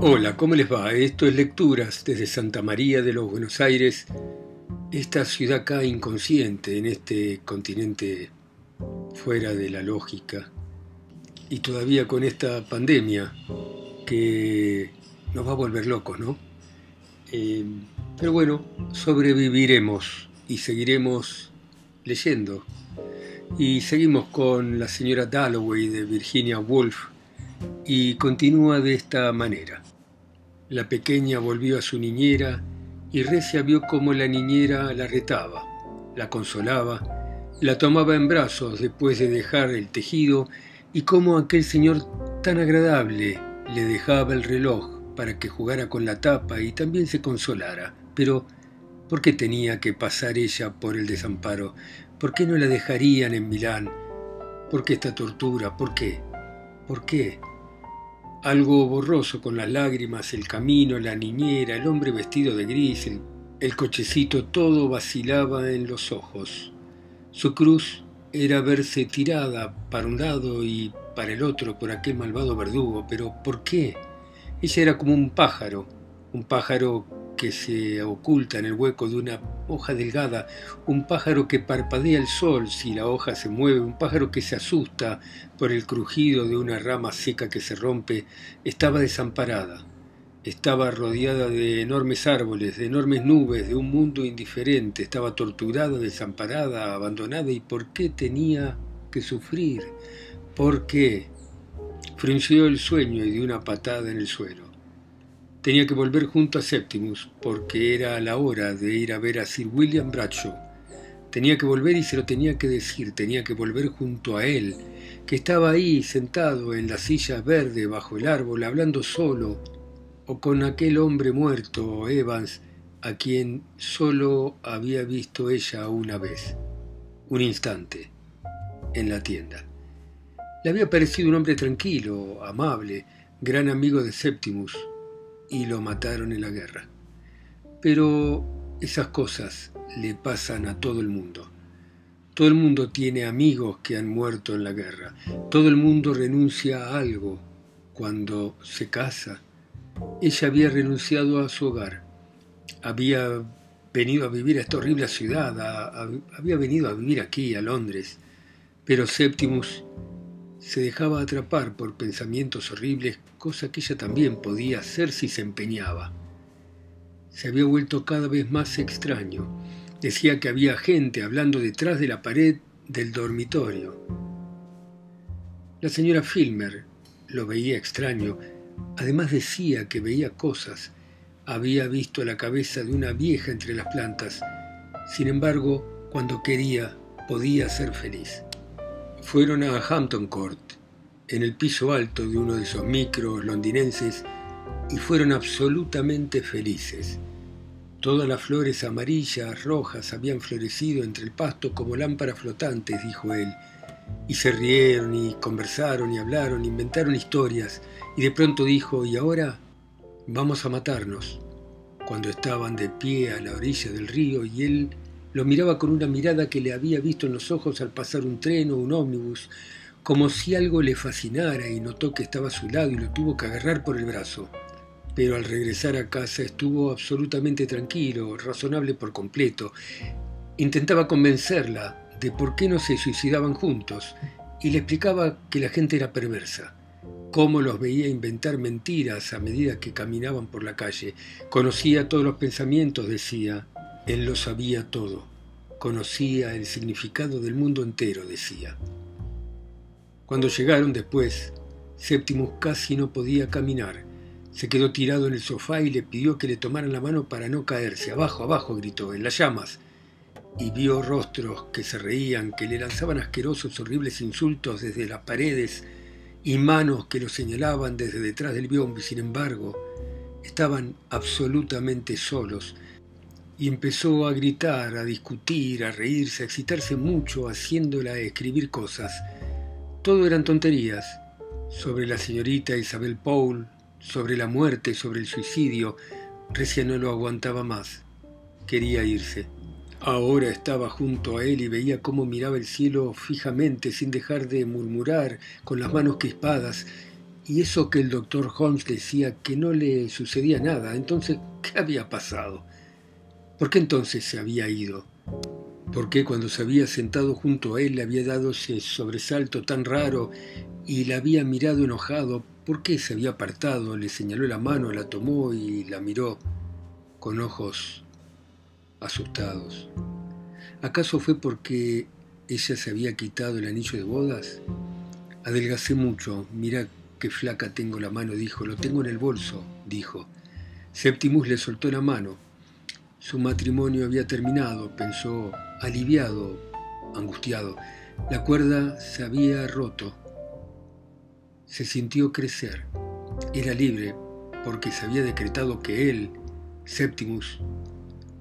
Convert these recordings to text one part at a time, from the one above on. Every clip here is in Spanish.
Hola, ¿cómo les va? Esto es Lecturas desde Santa María de los Buenos Aires, esta ciudad acá inconsciente en este continente fuera de la lógica y todavía con esta pandemia que nos va a volver locos, ¿no? Eh, pero bueno, sobreviviremos y seguiremos leyendo. Y seguimos con la señora Dalloway de Virginia Woolf y continúa de esta manera. La pequeña volvió a su niñera y Recia vio cómo la niñera la retaba, la consolaba, la tomaba en brazos después de dejar el tejido y cómo aquel señor tan agradable le dejaba el reloj para que jugara con la tapa y también se consolara. Pero, ¿por qué tenía que pasar ella por el desamparo? ¿Por qué no la dejarían en Milán? ¿Por qué esta tortura? ¿Por qué? ¿Por qué? Algo borroso con las lágrimas, el camino, la niñera, el hombre vestido de gris, el, cochecito, todo vacilaba en los ojos. Su cruz era verse tirada para un lado y para el otro por aquel malvado verdugo, pero ¿por qué? Ella era como un pájaro, un pájaro que se oculta en el hueco de una hoja delgada, un pájaro que parpadea el sol si la hoja se mueve, un pájaro que se asusta por el crujido de una rama seca que se rompe, estaba desamparada, estaba rodeada de enormes árboles, de enormes nubes, de un mundo indiferente, estaba torturada, desamparada, abandonada, ¿y por qué tenía que sufrir? ¿Por qué? Frunció el sueño y dio una patada en el suelo. Tenía que volver junto a Septimus, porque era la hora de ir a ver a Sir William Bradshaw. Tenía que volver y se lo tenía que decir, tenía que volver junto a él, que estaba ahí sentado en la silla verde bajo el árbol, hablando solo, o con aquel hombre muerto, Evans, a quien solo había visto ella una vez, un instante, en la tienda. Le había parecido un hombre tranquilo, amable, gran amigo de Septimus, y lo mataron en la guerra. Pero esas cosas le pasan a todo el mundo. Todo el mundo tiene amigos que han muerto en la guerra. Todo el mundo renuncia a algo cuando se casa. Ella había renunciado a su hogar. Había venido a vivir a esta horrible ciudad. había venido a vivir aquí, a Londres. Pero Septimus se dejaba atrapar por pensamientos horribles, cosa que ella también podía hacer si se empeñaba. Se había vuelto cada vez más extraño. Decía que había gente hablando detrás de la pared del dormitorio. La señora Filmer lo veía extraño. Además decía que veía cosas. Había visto la cabeza de una vieja entre las plantas. Sin embargo, cuando quería, podía ser feliz. Fueron a Hampton Court, en el piso alto de uno de esos micros londinenses, y fueron absolutamente felices. Todas las flores amarillas, rojas, habían florecido entre el pasto como lámparas flotantes, dijo él, y se rieron y conversaron y hablaron, inventaron historias, y de pronto dijo, ¿y ahora? Vamos a matarnos. Cuando estaban de pie a la orilla del río y él lo miraba con una mirada que le había visto en los ojos al pasar un tren o un ómnibus, como si algo le fascinara y notó que estaba a su lado y lo tuvo que agarrar por el brazo. Pero al regresar a casa estuvo absolutamente tranquilo, razonable por completo. Intentaba convencerla de por qué no se suicidaban juntos y le explicaba que la gente era perversa, cómo los veía inventar mentiras a medida que caminaban por la calle. Conocía todos los pensamientos, decía, él lo sabía todo, conocía el significado del mundo entero, decía. Cuando llegaron después, Séptimo casi no podía caminar. Se quedó tirado en el sofá y le pidió que le tomaran la mano para no caerse. Abajo, abajo, gritó, en las llamas. Y vio rostros que se reían, que le lanzaban asquerosos, horribles insultos desde las paredes y manos que lo señalaban desde detrás del biombo. Sin embargo, estaban absolutamente solos y empezó a gritar, a discutir, a reírse, a excitarse mucho, haciéndola escribir cosas. Todo eran tonterías, sobre la señorita Isabel Paul, sobre la muerte, sobre el suicidio. Recién no lo aguantaba más. Quería irse. Ahora estaba junto a él y veía cómo miraba el cielo fijamente, sin dejar de murmurar, con las manos crispadas, Y eso que el doctor Holmes decía que no le sucedía nada, entonces, ¿qué había pasado? ¿Por qué entonces se había ido? ¿Por qué cuando se había sentado junto a él le había dado ese sobresalto tan raro y la había mirado enojado? ¿Por qué se había apartado? Le señaló la mano, la tomó y la miró con ojos asustados. ¿Acaso fue porque ella se había quitado el anillo de bodas? Adelgacé mucho, mira qué flaca tengo la mano, dijo. Lo tengo en el bolso, dijo. Septimus le soltó la mano. Su matrimonio había terminado, pensó, aliviado, angustiado. La cuerda se había roto. Se sintió crecer. Era libre porque se había decretado que él, Septimus,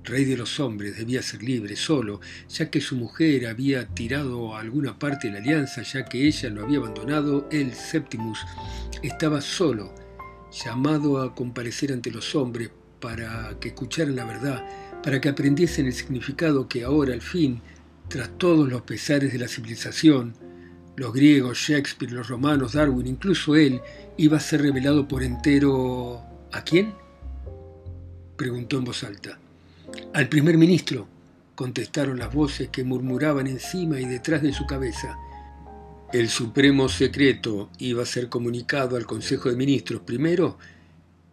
rey de los hombres, debía ser libre, solo, ya que su mujer había tirado a alguna parte de la alianza, ya que ella lo había abandonado, él, Septimus, estaba solo, llamado a comparecer ante los hombres para que escucharan la verdad, para que aprendiesen el significado que ahora, al fin, tras todos los pesares de la civilización, los griegos, Shakespeare, los romanos, Darwin, incluso él, iba a ser revelado por entero... ¿A quién? preguntó en voz alta. Al primer ministro, contestaron las voces que murmuraban encima y detrás de su cabeza. El supremo secreto iba a ser comunicado al Consejo de Ministros. Primero,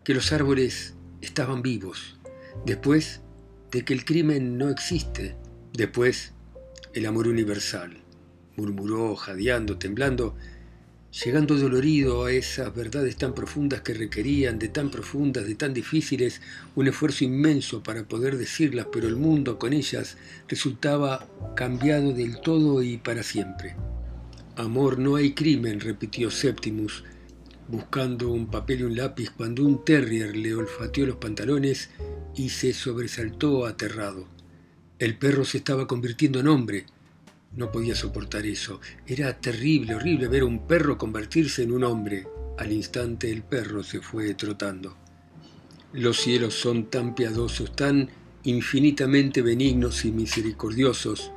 que los árboles estaban vivos. Después, de que el crimen no existe. Después, el amor universal. Murmuró, jadeando, temblando, llegando dolorido a esas verdades tan profundas que requerían de tan profundas, de tan difíciles, un esfuerzo inmenso para poder decirlas, pero el mundo con ellas resultaba cambiado del todo y para siempre. Amor, no hay crimen, repitió Septimus, buscando un papel y un lápiz cuando un terrier le olfateó los pantalones y se sobresaltó aterrado. El perro se estaba convirtiendo en hombre, no podía soportar eso. Era terrible, horrible ver a un perro convertirse en un hombre. Al instante el perro se fue trotando. Los cielos son tan piadosos, tan infinitamente benignos y misericordiosos.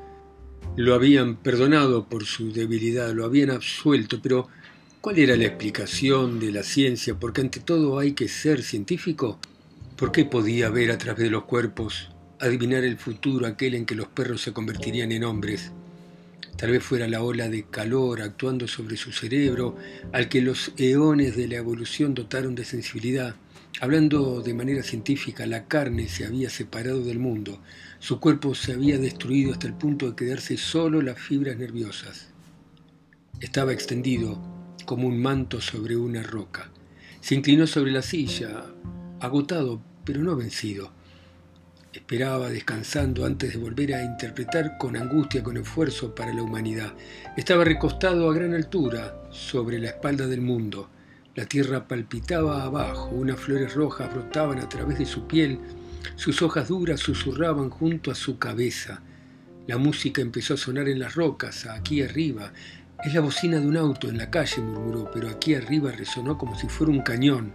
Lo habían perdonado por su debilidad, lo habían absuelto, pero ¿cuál era la explicación de la ciencia? Porque ante todo hay que ser científico. ¿Por qué podía ver a través de los cuerpos, adivinar el futuro aquel en que los perros se convertirían en hombres? Tal vez fuera la ola de calor actuando sobre su cerebro, al que los eones de la evolución dotaron de sensibilidad. Hablando de manera científica, la carne se había separado del mundo, su cuerpo se había destruido hasta el punto de quedarse solo las fibras nerviosas. Estaba extendido como un manto sobre una roca. Se inclinó sobre la silla, agotado, pero no vencido. Esperaba descansando antes de volver a interpretar con angustia, con esfuerzo para la humanidad. Estaba recostado a gran altura sobre la espalda del mundo. La tierra palpitaba abajo, unas flores rojas brotaban a través de su piel, sus hojas duras susurraban junto a su cabeza. La música empezó a sonar en las rocas, aquí arriba. Es la bocina de un auto en la calle, murmuró, pero aquí arriba resonó como si fuera un cañón.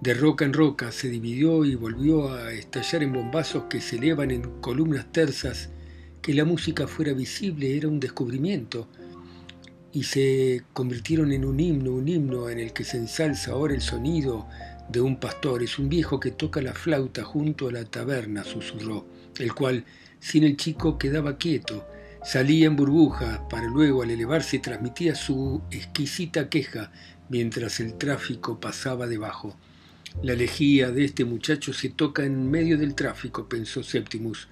De roca en roca se dividió y volvió a estallar en bombazos que se elevan en columnas tersas. Que la música fuera visible era un descubrimiento y se convirtieron en un himno, un himno en el que se ensalza ahora el sonido de un pastor. Es un viejo que toca la flauta junto a la taberna, susurró, el cual, sin el chico, quedaba quieto. Salía en burbujas para luego, al elevarse, transmitía su exquisita queja mientras el tráfico pasaba debajo. La lejía de este muchacho se toca en medio del tráfico, pensó Septimus,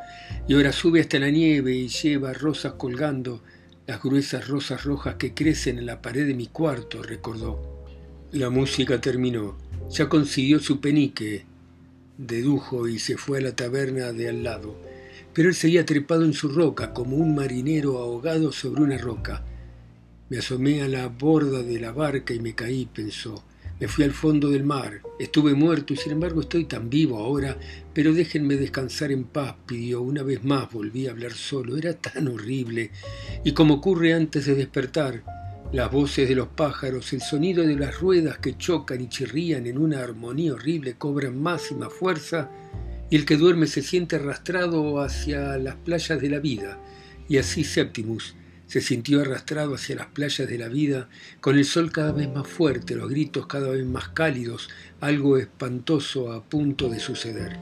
y ahora sube hasta la nieve y lleva rosas colgando, las gruesas rosas rojas que crecen en la pared de mi cuarto, recordó. La música terminó. Ya consiguió su penique, dedujo y se fue a la taberna de al lado. Pero él seguía trepado en su roca, como un marinero ahogado sobre una roca. Me asomé a la borda de la barca y me caí, pensó. Me fui al fondo del mar, estuve muerto y sin embargo estoy tan vivo ahora, pero déjenme descansar en paz, pidió. Una vez más volví a hablar solo, era tan horrible. Y como ocurre antes de despertar, las voces de los pájaros, el sonido de las ruedas que chocan y chirrían en una armonía horrible cobran más y más fuerza, y el que duerme se siente arrastrado hacia las playas de la vida. Y así Septimus Se sintió arrastrado hacia las playas de la vida, con el sol cada vez más fuerte, los gritos cada vez más cálidos, algo espantoso a punto de suceder.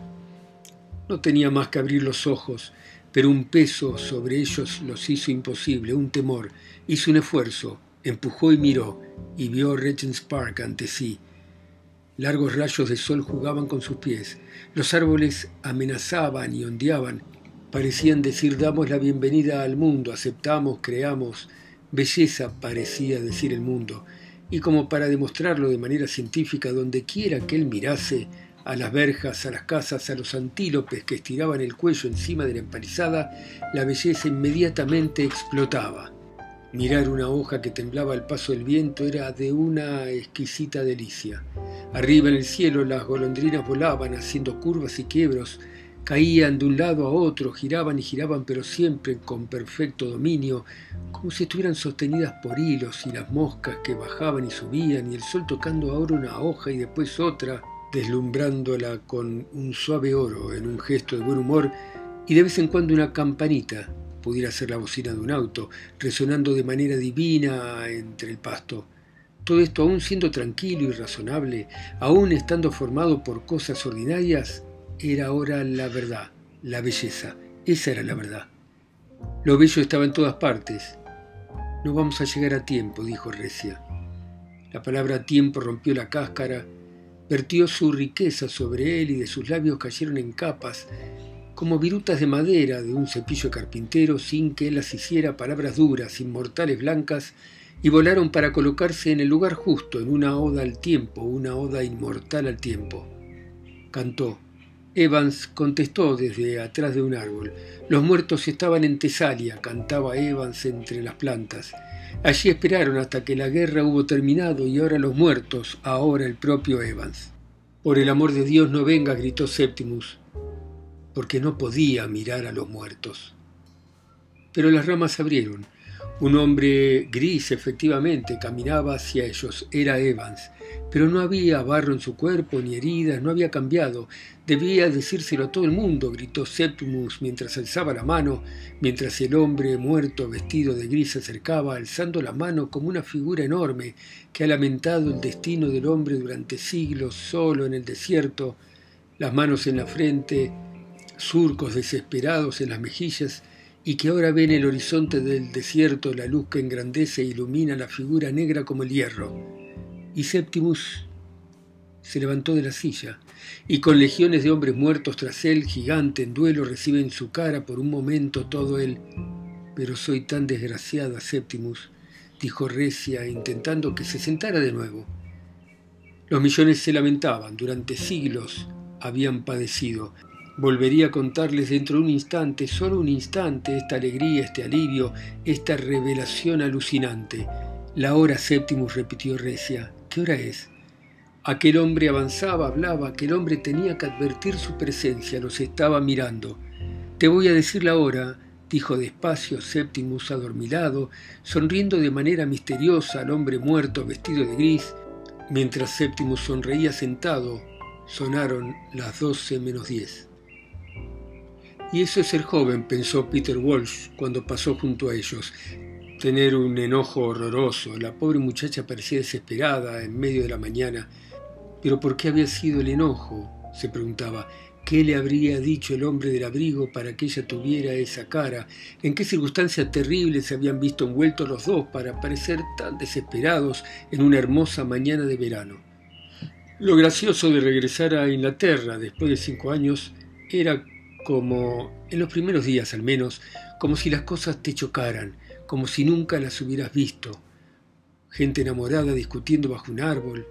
No tenía más que abrir los ojos, pero un peso sobre ellos los hizo imposible, un temor. Hizo un esfuerzo, empujó y miró, y vio Regent's Park ante sí. Largos rayos de sol jugaban con sus pies. Los árboles amenazaban y ondeaban. Parecían decir damos la bienvenida al mundo, aceptamos, creamos. Belleza parecía decir el mundo. Y como para demostrarlo de manera científica, donde quiera que él mirase, a las verjas, a las casas, a los antílopes que estiraban el cuello encima de la empalizada, la belleza inmediatamente explotaba. Mirar una hoja que temblaba al paso del viento era de una exquisita delicia. Arriba en el cielo las golondrinas volaban haciendo curvas y quiebros, caían de un lado a otro, giraban y giraban, pero siempre con perfecto dominio, como si estuvieran sostenidas por hilos, y las moscas que bajaban y subían, y el sol tocando ahora una hoja y después otra, deslumbrándola con un suave oro en un gesto de buen humor, y de vez en cuando una campanita, pudiera ser la bocina de un auto, resonando de manera divina entre el pasto. Todo esto aún siendo tranquilo y razonable, aún estando formado por cosas ordinarias, era ahora la verdad, la belleza. Esa era la verdad. Lo bello estaba en todas partes. No vamos a llegar a tiempo, dijo Recia. La palabra tiempo rompió la cáscara vertió su riqueza sobre él y de sus labios cayeron en capas, como virutas de madera de un cepillo carpintero, sin que él las hiciera palabras duras, inmortales blancas, y volaron para colocarse en el lugar justo, en una oda al tiempo, una oda inmortal al tiempo. Cantó. Evans contestó desde atrás de un árbol. Los muertos estaban en Tesalia, cantaba Evans entre las plantas. Allí esperaron hasta que la guerra hubo terminado y ahora los muertos, ahora el propio Evans. Por el amor de Dios no venga, gritó Septimus, porque no podía mirar a los muertos. Pero las ramas se abrieron. Un hombre gris, efectivamente, caminaba hacia ellos. Era Evans. Pero no había barro en su cuerpo, ni heridas, no había cambiado. Debía decírselo a todo el mundo, gritó Septimus mientras alzaba la mano, mientras el hombre muerto vestido de gris se acercaba, alzando la mano como una figura enorme que ha lamentado el destino del hombre durante siglos solo en el desierto, las manos en la frente, surcos desesperados en las mejillas, y que ahora ve en el horizonte del desierto la luz que engrandece e ilumina la figura negra como el hierro y Septimus se levantó de la silla, y con legiones de hombres muertos tras él, gigante en duelo, recibe en su cara por un momento todo él. Pero soy tan desgraciada, Septimus, dijo Recia, intentando que se sentara de nuevo. Los millones se lamentaban, durante siglos habían padecido. Volvería a contarles dentro de un instante, solo un instante, esta alegría, este alivio, esta revelación alucinante. La hora Septimus, repitió Recia, ¿Qué hora es? Aquel hombre avanzaba, hablaba, aquel hombre tenía que advertir su presencia, los estaba mirando. Te voy a decir la hora, dijo despacio Septimus adormilado, sonriendo de manera misteriosa al hombre muerto vestido de gris. Mientras Septimus sonreía sentado, sonaron las doce menos diez. Y eso es ser joven, pensó Peter Walsh cuando pasó junto a ellos tener un enojo horroroso. La pobre muchacha parecía desesperada en medio de la mañana. Pero ¿por qué había sido el enojo? se preguntaba. ¿Qué le habría dicho el hombre del abrigo para que ella tuviera esa cara? ¿En qué circunstancias terribles se habían visto envueltos los dos para parecer tan desesperados en una hermosa mañana de verano? Lo gracioso de regresar a Inglaterra después de cinco años era como, en los primeros días al menos, como si las cosas te chocaran, como si nunca las hubieras visto. Gente enamorada discutiendo bajo un árbol.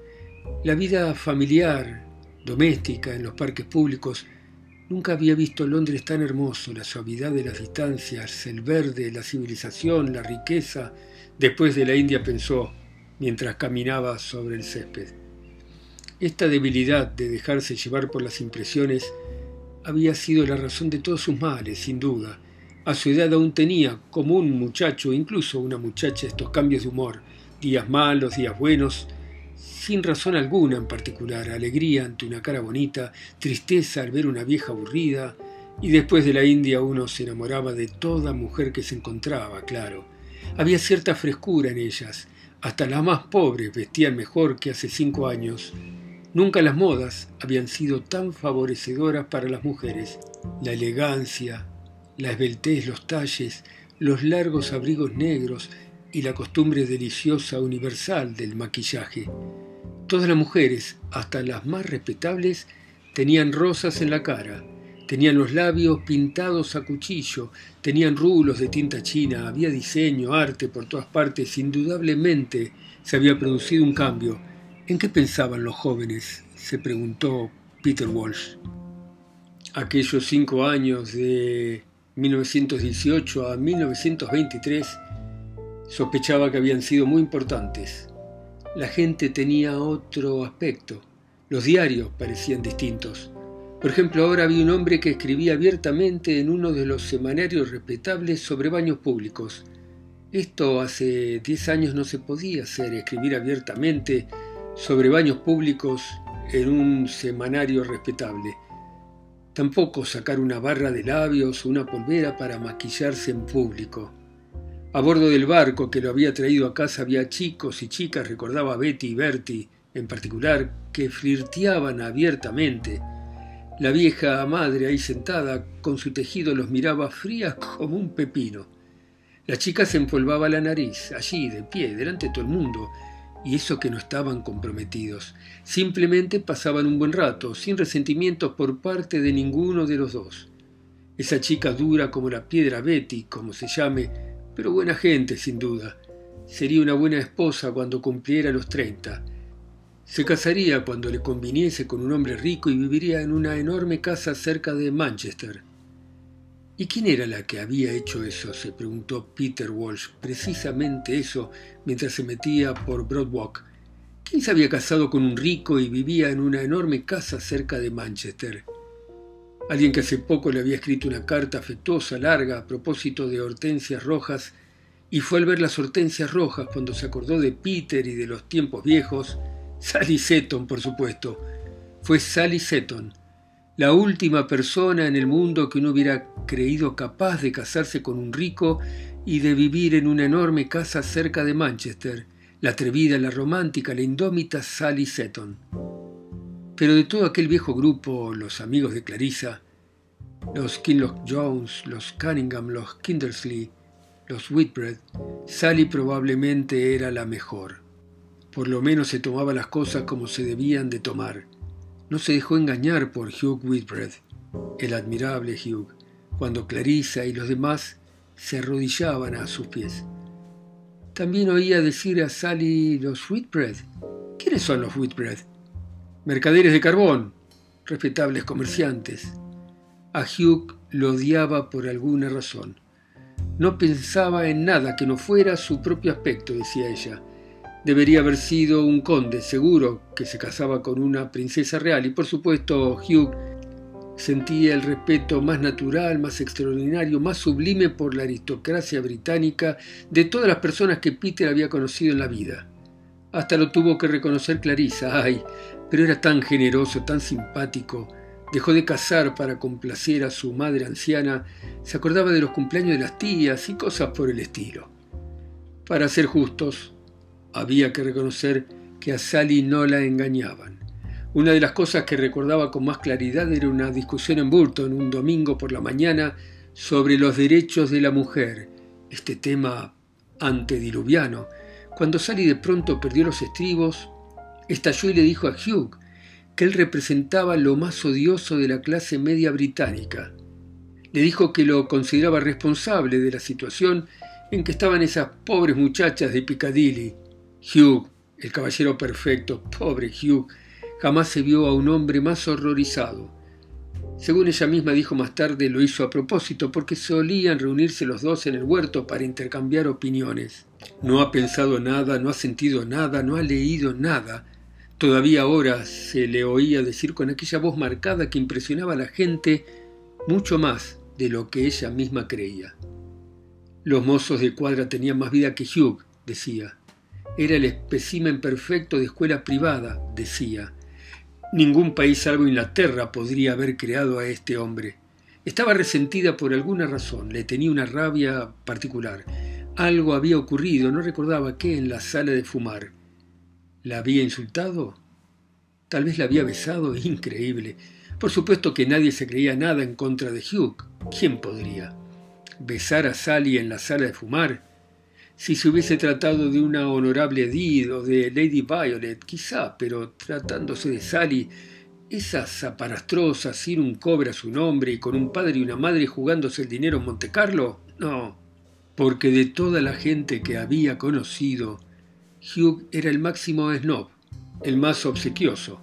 La vida familiar, doméstica, en los parques públicos. Nunca había visto Londres tan hermoso, la suavidad de las distancias, el verde, la civilización, la riqueza. Después de la India pensó, mientras caminaba sobre el césped. Esta debilidad de dejarse llevar por las impresiones había sido la razón de todos sus males, sin duda, a su edad aún tenía, como un muchacho, incluso una muchacha, estos cambios de humor, días malos, días buenos, sin razón alguna en particular, alegría ante una cara bonita, tristeza al ver una vieja aburrida, y después de la India uno se enamoraba de toda mujer que se encontraba, claro. Había cierta frescura en ellas. Hasta las más pobres vestían mejor que hace cinco años. Nunca las modas habían sido tan favorecedoras para las mujeres. La elegancia, la esbeltez, los talles, los largos abrigos negros y la costumbre deliciosa universal del maquillaje. Todas las mujeres, hasta las más respetables, tenían rosas en la cara, tenían los labios pintados a cuchillo, tenían rulos de tinta china, había diseño, arte por todas partes, indudablemente se había producido un cambio. ¿En qué pensaban los jóvenes? se preguntó Peter Walsh. Aquellos cinco años de 1918 a 1923 sospechaba que habían sido muy importantes. La gente tenía otro aspecto. Los diarios parecían distintos. Por ejemplo, ahora había un hombre que escribía abiertamente en uno de los semanarios respetables sobre baños públicos. Esto hace diez años no se podía hacer, escribir abiertamente sobre baños públicos en un semanario respetable. Tampoco sacar una barra de labios o una polvera para maquillarse en público. A bordo del barco que lo había traído a casa había chicos y chicas, recordaba Betty y Bertie en particular, que flirteaban abiertamente. La vieja madre ahí sentada con su tejido los miraba frías como un pepino. La chica se empolvaba la nariz, allí, de pie, delante de todo el mundo, y eso que no estaban comprometidos. Simplemente pasaban un buen rato, sin resentimientos por parte de ninguno de los dos. Esa chica dura como la piedra Betty, como se llame, pero buena gente sin duda. Sería una buena esposa cuando cumpliera los treinta. Se casaría cuando le conviniese con un hombre rico y viviría en una enorme casa cerca de Manchester. ¿Y quién era la que había hecho eso? se preguntó Peter Walsh, precisamente eso, mientras se metía por Broadwalk. ¿Quién se había casado con un rico y vivía en una enorme casa cerca de Manchester? Alguien que hace poco le había escrito una carta afectuosa, larga, a propósito de hortensias rojas, y fue al ver las hortensias rojas cuando se acordó de Peter y de los tiempos viejos, Sally Seton, por supuesto. Fue Sally Seton, la última persona en el mundo que uno hubiera creído capaz de casarse con un rico y de vivir en una enorme casa cerca de Manchester, la atrevida, la romántica, la indómita Sally Seton. Pero de todo aquel viejo grupo, los amigos de Clarissa, los Kinloch Jones, los Cunningham, los Kindersley, los Whitbread, Sally probablemente era la mejor. Por lo menos se tomaba las cosas como se debían de tomar no se dejó engañar por Hugh Whitbread, el admirable Hugh, cuando Clarissa y los demás se arrodillaban a sus pies. También oía decir a Sally los Whitbread. ¿Quiénes son los Whitbread? Mercaderes de carbón, respetables comerciantes. A Hugh lo odiaba por alguna razón. No pensaba en nada que no fuera su propio aspecto, decía ella. Debería haber sido un conde, seguro, que se casaba con una princesa real y por supuesto Hugh sentía el respeto más natural, más extraordinario, más sublime por la aristocracia británica de todas las personas que Peter había conocido en la vida. Hasta lo tuvo que reconocer Clarissa, ay, pero era tan generoso, tan simpático. Dejó de casar para complacer a su madre anciana, se acordaba de los cumpleaños de las tías y cosas por el estilo. Para ser justos, había que reconocer que a Sally no la engañaban. Una de las cosas que recordaba con más claridad era una discusión en Burton un domingo por la mañana sobre los derechos de la mujer, este tema antediluviano. Cuando Sally de pronto perdió los estribos, estalló y le dijo a Hugh que él representaba lo más odioso de la clase media británica. Le dijo que lo consideraba responsable de la situación en que estaban esas pobres muchachas de Piccadilly, Hugh, el caballero perfecto, pobre Hugh, jamás se vio a un hombre más horrorizado. Según ella misma dijo más tarde, lo hizo a propósito porque solían reunirse los dos en el huerto para intercambiar opiniones. No ha pensado nada, no ha sentido nada, no ha leído nada. Todavía ahora se le oía decir con aquella voz marcada que impresionaba a la gente mucho más de lo que ella misma creía. Los mozos de cuadra tenían más vida que Hugh, decía. Era el espécimen perfecto de escuela privada, decía. Ningún país salvo Inglaterra podría haber creado a este hombre. Estaba resentida por alguna razón, le tenía una rabia particular. Algo había ocurrido, no recordaba qué, en la sala de fumar. ¿La había insultado? Tal vez la había besado, increíble. Por supuesto que nadie se creía nada en contra de Hugh. ¿Quién podría? ¿Besar a Sally en la sala de fumar? Si se hubiese tratado de una honorable Edith o de Lady Violet, quizá, pero tratándose de Sally, esa zaparastrosa sin un cobre a su nombre y con un padre y una madre jugándose el dinero en Montecarlo, no, porque de toda la gente que había conocido, Hugh era el máximo snob, el más obsequioso,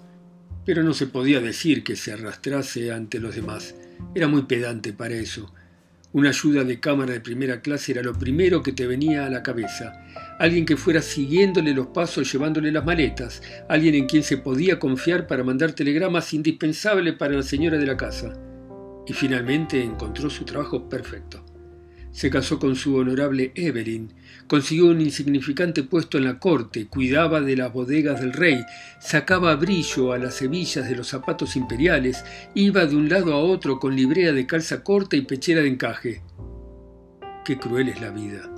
pero no se podía decir que se arrastrase ante los demás. Era muy pedante para eso. Una ayuda de cámara de primera clase era lo primero que te venía a la cabeza. Alguien que fuera siguiéndole los pasos, llevándole las maletas. Alguien en quien se podía confiar para mandar telegramas indispensables para la señora de la casa. Y finalmente encontró su trabajo perfecto. Se casó con su honorable Evelyn, consiguió un insignificante puesto en la corte, cuidaba de las bodegas del rey, sacaba brillo a las hebillas de los zapatos imperiales, iba de un lado a otro con librea de calza corta y pechera de encaje. Qué cruel es la vida.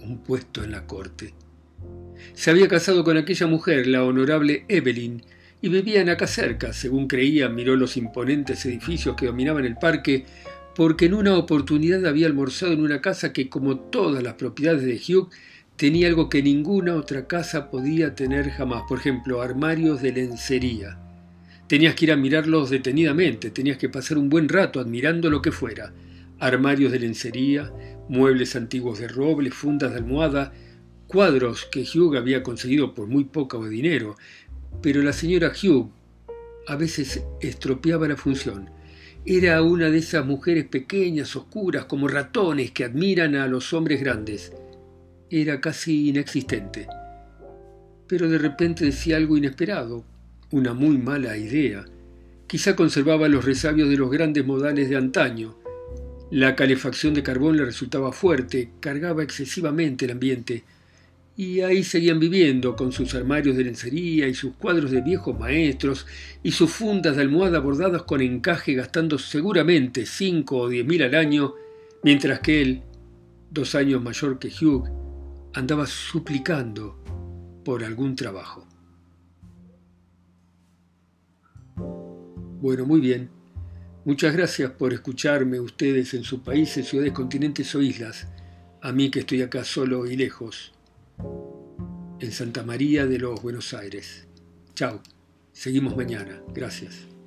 Un puesto en la corte. Se había casado con aquella mujer, la honorable Evelyn, y vivían acá cerca, según creía, miró los imponentes edificios que dominaban el parque, porque en una oportunidad había almorzado en una casa que, como todas las propiedades de Hugh, tenía algo que ninguna otra casa podía tener jamás, por ejemplo, armarios de lencería. Tenías que ir a mirarlos detenidamente, tenías que pasar un buen rato admirando lo que fuera. Armarios de lencería, muebles antiguos de roble, fundas de almohada, cuadros que Hugh había conseguido por muy poco dinero, pero la señora Hugh a veces estropeaba la función era una de esas mujeres pequeñas, oscuras, como ratones que admiran a los hombres grandes. Era casi inexistente. Pero de repente decía algo inesperado, una muy mala idea. Quizá conservaba los resabios de los grandes modales de antaño. La calefacción de carbón le resultaba fuerte, cargaba excesivamente el ambiente y ahí seguían viviendo con sus armarios de lencería y sus cuadros de viejos maestros y sus fundas de almohada bordadas con encaje gastando seguramente cinco o diez mil al año, mientras que él, dos años mayor que Hugh, andaba suplicando por algún trabajo. Bueno, muy bien. Muchas gracias por escucharme ustedes en sus países, ciudades, continentes o islas, a mí que estoy acá solo y lejos en Santa María de los Buenos Aires. Chao, seguimos mañana. Gracias.